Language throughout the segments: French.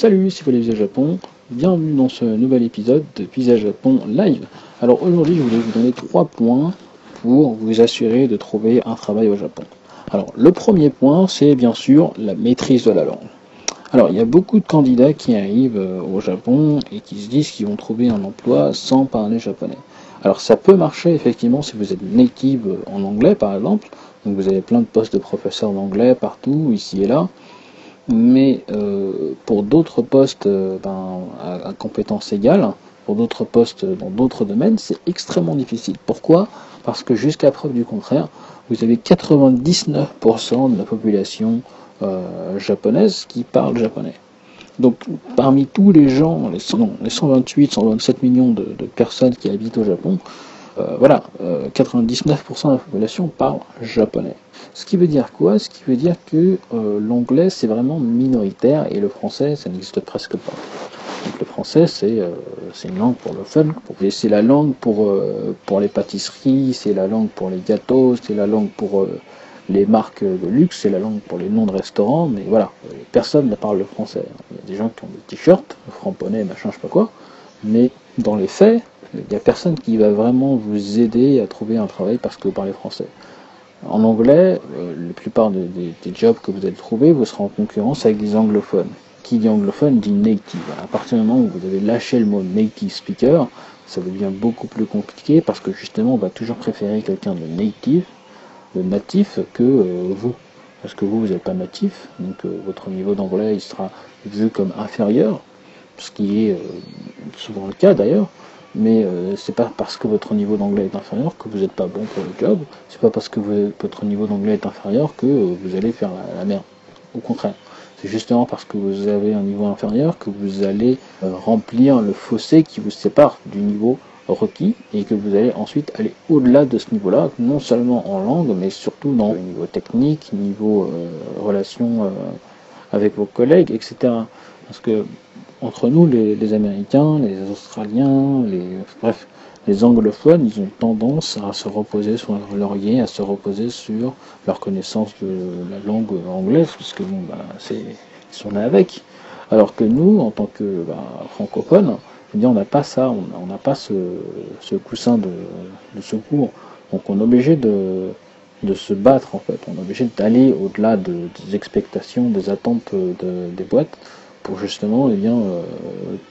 Salut, c'est Olivier Japon, bienvenue dans ce nouvel épisode de Visa Japon Live. Alors aujourd'hui je voulais vous donner trois points pour vous assurer de trouver un travail au Japon. Alors le premier point c'est bien sûr la maîtrise de la langue. Alors il y a beaucoup de candidats qui arrivent euh, au Japon et qui se disent qu'ils vont trouver un emploi sans parler japonais. Alors ça peut marcher effectivement si vous êtes native en anglais par exemple, donc vous avez plein de postes de professeurs d'anglais partout, ici et là mais euh, pour d'autres postes euh, ben, à, compétences égales, pour d'autres postes dans d'autres domaines, c'est extrêmement difficile. Pourquoi? Parce que jusqu'à preuve du contraire, vous avez 99% de la population euh, japonaise qui parle japonais. Donc parmi tous les gens, les, 128, 127 millions de, personnes qui habitent au Japon, voilà, 99% de la population parle japonais. Ce qui veut dire quoi? Ce qui veut dire que euh, l'anglais c'est vraiment minoritaire et le français ça n'existe presque pas. Donc le français c'est euh, une langue pour le fun, c'est la langue pour, euh, pour les pâtisseries, c'est la langue pour les gâteaux, c'est la langue pour les marques de luxe, c'est la langue pour les noms de restaurants, mais voilà, personne ne parle le français. Il y a des gens qui ont des t-shirts, franc-poney, machin, je sais pas quoi, mais dans les faits, il n'y a personne qui va vraiment vous aider à trouver un travail parce que vous parlez français. En anglais, euh, la plupart des, jobs que vous allez trouver, vous serez en concurrence avec des anglophones. Qui dit anglophone dit native. À partir du moment où vous avez lâché le mot native speaker, ça devient beaucoup plus compliqué parce que justement on va toujours préférer quelqu'un de native, de natif, que euh, vous. Parce que vous, vous n'êtes pas natif, donc euh, votre niveau d'anglais sera vu comme inférieur, ce qui est souvent le cas d'ailleurs mais euh, c'est pas parce que votre niveau d'anglais est inférieur que vous n'êtes pas bon pour le job, c'est pas parce que votre niveau d'anglais est inférieur que euh, vous allez faire la, merde. Au contraire, c'est justement parce que vous avez un niveau inférieur que vous allez euh, remplir le fossé qui vous sépare du niveau requis et que vous allez ensuite aller au-delà de ce niveau-là, non seulement en langue, mais surtout dans le niveau technique, niveau relation avec vos collègues, etc. Parce que entre nous, les, Américains, les Australiens, les, bref, les anglophones, ils ont tendance à se reposer sur leur laurier, à se reposer sur leur connaissance de la langue anglaise, puisque bon, bah, c'est, ils sont là avec. Alors que nous, en tant que bah, francophones, on n'a pas ça, on n'a pas ce, coussin de, secours. Donc on est obligé de, de se battre en fait, on est obligé d'aller au-delà des expectations, des attentes des boîtes pour justement eh bien, euh,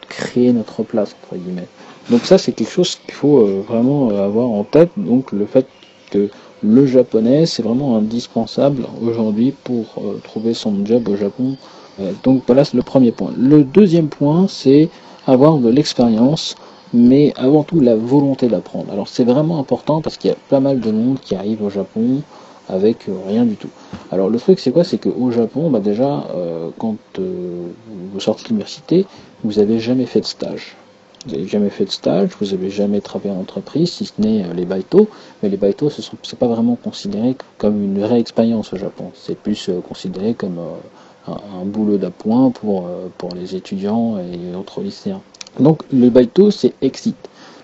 créer notre place, entre guillemets. Donc ça, c'est quelque chose qu'il faut euh, vraiment euh, avoir en tête. Donc le fait que le japonais, c'est vraiment indispensable aujourd'hui pour trouver son job au Japon. donc voilà, c'est le premier point. Le deuxième point, c'est avoir de l'expérience, mais avant tout la volonté d'apprendre. Alors c'est vraiment important parce qu'il y a pas mal de monde qui arrive au Japon avec rien du tout. Alors le truc c'est quoi? C'est qu'au Japon, bah déjà, quand vous sortez de l'université, vous n'avez jamais fait de stage. Vous n'avez jamais fait de stage, vous n'avez jamais travaillé en entreprise, si ce n'est euh, les baito. Mais les baito, ce n'est pas vraiment considéré comme une vraie expérience au Japon. C'est plus euh, considéré comme euh, un, boulot d'appoint pour, les étudiants et autres lycéens. Donc le baito, c'est exit.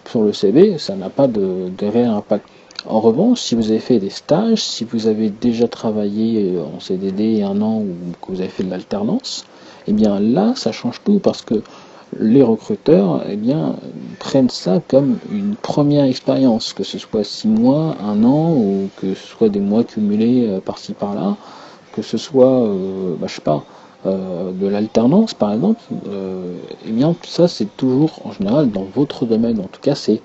Sur le CV, ça n'a pas de, de réel impact. En revanche, si vous avez fait des stages, si vous avez déjà travaillé en CDD un an ou que vous avez fait de l'alternance, eh bien là, ça change tout parce que les recruteurs eh bien, prennent ça comme une première expérience, que ce soit six mois, un an, ou que ce soit des mois cumulés euh, par-ci par-là, que ce soit, euh, bah, sais pas, euh, de l'alternance par exemple, eh bien ça c'est toujours en général dans votre domaine, en tout cas c'est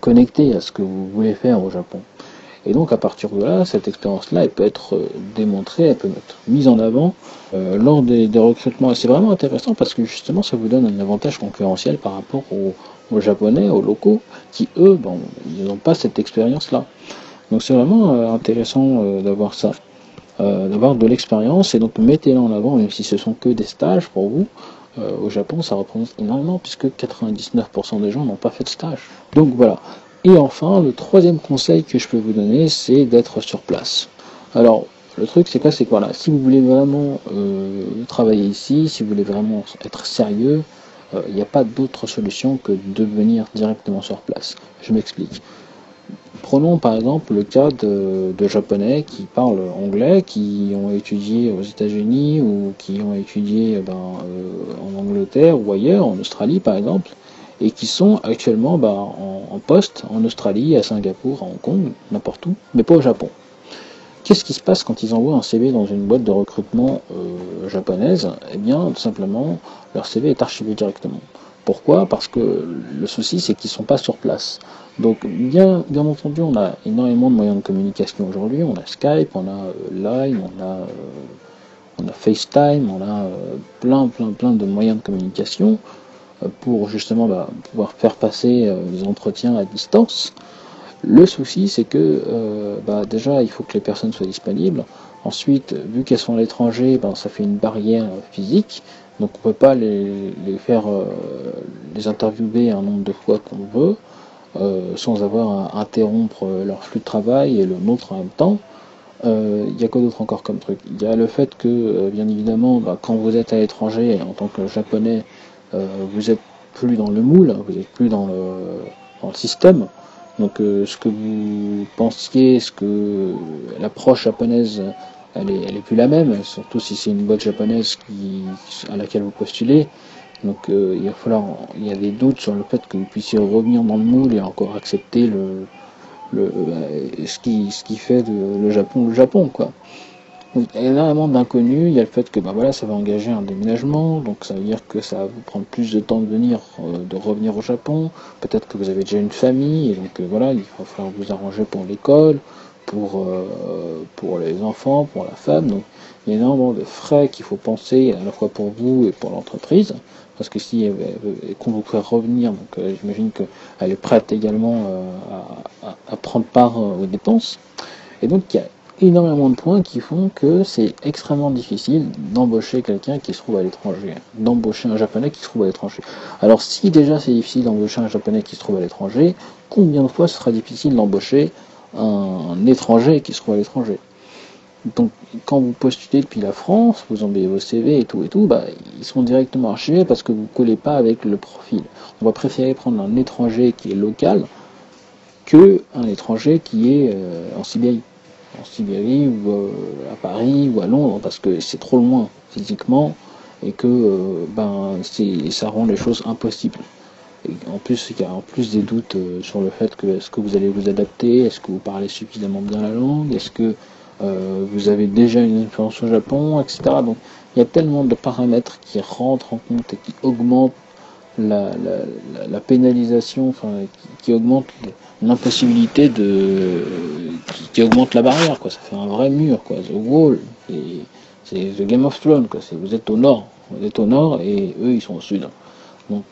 connecté à ce que vous voulez faire au Japon. Et donc à partir de là, cette expérience-là, elle peut être euh, démontrée, elle peut être mise en avant euh, lors des, recrutements. Et c'est vraiment intéressant parce que justement, ça vous donne un avantage concurrentiel par rapport aux, Japonais, aux locaux, qui eux, ils n'ont pas cette expérience-là. Donc c'est vraiment euh, intéressant d'avoir ça, d'avoir de l'expérience. Et donc mettez-la en avant, même si ce sont que des stages pour vous. Au Japon, ça représente énormément puisque 99% des gens n'ont pas fait de stage. Donc voilà, et enfin, le troisième conseil que je peux vous donner, c'est d'être sur place. Alors, le truc, c'est quoi? C'est que si vous voulez vraiment euh, travailler ici, si vous voulez vraiment être sérieux, euh, il n'y a pas d'autre solution que de venir directement sur place. Je m'explique. Prenons par exemple le cas de, Japonais qui parlent anglais, qui ont étudié aux États-Unis ou qui ont étudié eh ben, euh, en Angleterre ou ailleurs, en Australie par exemple, et qui sont actuellement bah, en, poste en Australie, à Singapour, à Hong Kong, n'importe où, mais pas au Japon. Qu'est-ce qui se passe quand ils envoient un CV dans une boîte de recrutement euh, japonaise? Eh bien, tout simplement, leur CV est archivé directement. Pourquoi? Parce que le souci, c'est qu'ils ne sont pas sur place. Donc, bien, entendu, on a énormément de moyens de communication aujourd'hui. On a Skype, on a euh, Line, on a, euh, on a FaceTime, on a plein, plein, plein de moyens de communication pour justement bah, pouvoir faire passer les entretiens à distance. Le souci, c'est que euh, bah, déjà, il faut que les personnes soient disponibles. Ensuite, vu qu'elles sont à l'étranger, bah, ça fait une barrière physique. Donc, on ne peut pas les, faire euh, les interviewer un nombre de fois qu'on veut, euh, sans avoir à interrompre leur flux de travail et le nôtre en même temps. Il y a quoi d'autre encore comme truc? Il y a le fait que, bien évidemment, bah, quand vous êtes à l'étranger, en tant que japonais, vous êtes plus dans le moule, vous n'êtes plus dans le, dans le système. Donc euh, ce que vous pensiez, ce que l'approche japonaise, elle est, plus la même, surtout si c'est une boîte japonaise à laquelle vous postulez. Donc euh, il va falloir, il y a des doutes sur le fait que vous puissiez revenir dans le moule et encore accepter euh, ce qui fait le Japon le Japon il y a énormément d'inconnus. Il y a le fait que bah voilà, ça va engager un déménagement, donc ça veut dire que ça va vous prendre plus de temps de venir, euh, de revenir au Japon. Peut-être que vous avez déjà une famille, donc voilà, il va falloir vous arranger pour l'école, pour, euh, pour les enfants, pour la femme. Donc il y a énormément de frais qu'il faut penser à la fois pour vous et pour l'entreprise. Parce que si qu'on vous fait revenir, donc j'imagine qu'elle est prête également à, à, à, prendre part aux dépenses. Et donc il y a énormément de points qui font que c'est extrêmement difficile d'embaucher quelqu'un qui se trouve à l'étranger, d'embaucher un japonais qui se trouve à l'étranger. Alors si déjà c'est difficile d'embaucher un japonais qui se trouve à l'étranger, combien de fois ce sera difficile d'embaucher un, étranger qui se trouve à l'étranger donc quand vous postulez depuis la France, vous envoyez vos CV et tout et tout, bah, ils sont directement archivés parce que vous ne collez pas avec le profil. On va préférer prendre un étranger qui est local que un étranger qui est euh, en Sibérie en Sibérie ou euh, à Paris ou à Londres parce que c'est trop loin physiquement et que euh, ben ça rend les choses impossibles. En plus, il y a en plus des doutes euh, sur le fait que est-ce que vous allez vous adapter, est-ce que vous parlez suffisamment bien la langue, est-ce que vous avez déjà une influence au Japon, etc. Donc il y a tellement de paramètres qui rentrent en compte et qui augmentent la, la, pénalisation, enfin, qui, augmente l'impossibilité de. Qui, augmente la barrière, quoi. Ça fait un vrai mur, quoi. The Wall, c'est The Game of Thrones, quoi. Vous êtes au nord, vous êtes au nord et eux, ils sont au sud. Donc,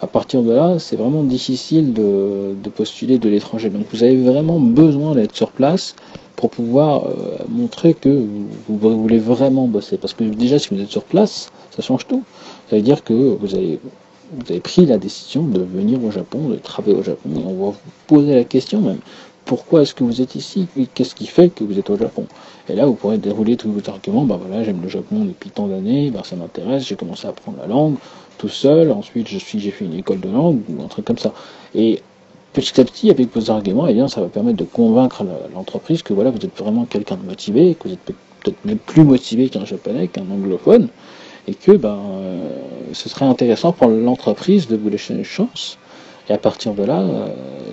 à partir de là, c'est vraiment difficile de, de postuler de l'étranger. Donc, vous avez vraiment besoin d'être sur place pour pouvoir euh, montrer que vous, vous, voulez vraiment bosser. Parce que déjà, si vous êtes sur place, ça change tout. Ça veut dire que vous allez vous avez pris la décision de venir au Japon, de travailler au Japon, on va vous poser la question même, pourquoi est-ce que vous êtes ici? Qu'est-ce qui fait que vous êtes au Japon? Et là, vous pourrez dérouler tous vos arguments, bah voilà, j'aime le Japon depuis tant d'années, bah ça m'intéresse, j'ai commencé à apprendre la langue tout seul, ensuite je suis, j'ai fait une école de langue, ou un truc comme ça. Et petit à petit, avec vos arguments, eh bien, ça va permettre de convaincre l'entreprise que voilà, vous êtes vraiment quelqu'un de motivé, que vous êtes peut-être même plus motivé qu'un japonais, qu'un anglophone, et que ben, euh, ce serait intéressant pour l'entreprise de vous laisser une chance. Et à partir de là, euh,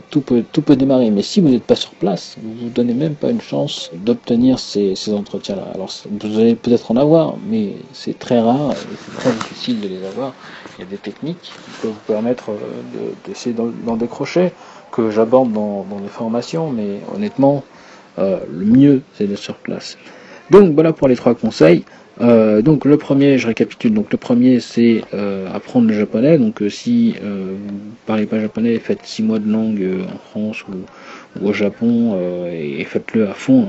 tout, peut, tout peut démarrer. Mais si vous n'êtes pas sur place, vous ne vous donnez même pas une chance d'obtenir ces, ces entretiens-là. Alors vous allez peut-être en avoir, mais c'est très rare et c'est très difficile de les avoir. Il y a des techniques qui peuvent vous permettre euh, d'essayer d'en décrocher, que j'aborde dans, dans, les formations, mais honnêtement, le mieux, c'est d'être sur place. Donc voilà pour les trois conseils. Euh, donc le premier, je récapitule, donc le premier c'est euh, apprendre le japonais, donc euh, si vous parlez pas japonais, faites 6 mois de langue en France ou, au Japon et, faites-le à fond.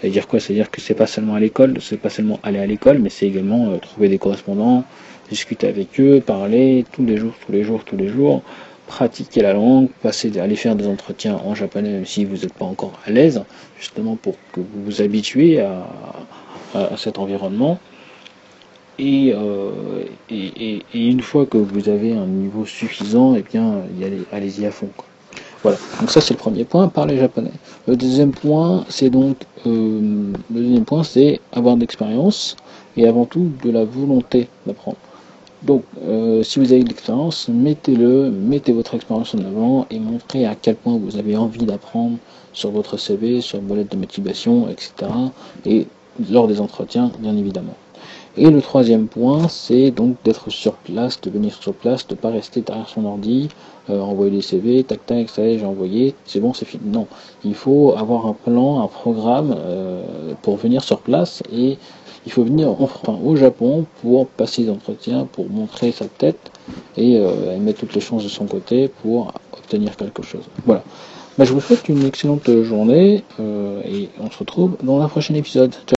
C'est-à-dire quoi? C'est-à-dire que c'est pas seulement à l'école, c'est pas seulement aller à l'école, mais c'est également trouver des correspondants, discuter avec eux, parler tous les jours, tous les jours, tous les jours, pratiquer la langue, passer, aller faire des entretiens en japonais même si vous n'êtes pas encore à l'aise, justement pour que vous vous habituez à cet environnement. Euh, et, une fois que vous avez un niveau suffisant, et eh bien, allez-y à fond. Voilà, donc ça c'est le premier point, parler japonais. Le deuxième point, c'est donc euh, deuxième point, c'est avoir d'expérience et avant tout de la volonté d'apprendre. Donc, euh, si vous avez de l'expérience, mettez-le, mettez votre expérience en avant et montrez à quel point vous avez envie d'apprendre sur votre CV, sur vos lettre de motivation, etc. Et lors des entretiens, bien évidemment. Et le troisième point, c'est donc d'être sur place, de venir sur place, de ne pas rester derrière son ordi, euh, envoyer des CV, tac tac, ça y est, j'ai envoyé, c'est bon, c'est fini. Non, il faut avoir un plan, un programme euh, pour venir sur place et il faut venir enfin au Japon pour passer des entretiens, pour montrer sa tête et euh, mettre toutes les chances de son côté pour obtenir quelque chose. Voilà. Bah, je vous souhaite une excellente journée et on se retrouve dans un prochain épisode. Ciao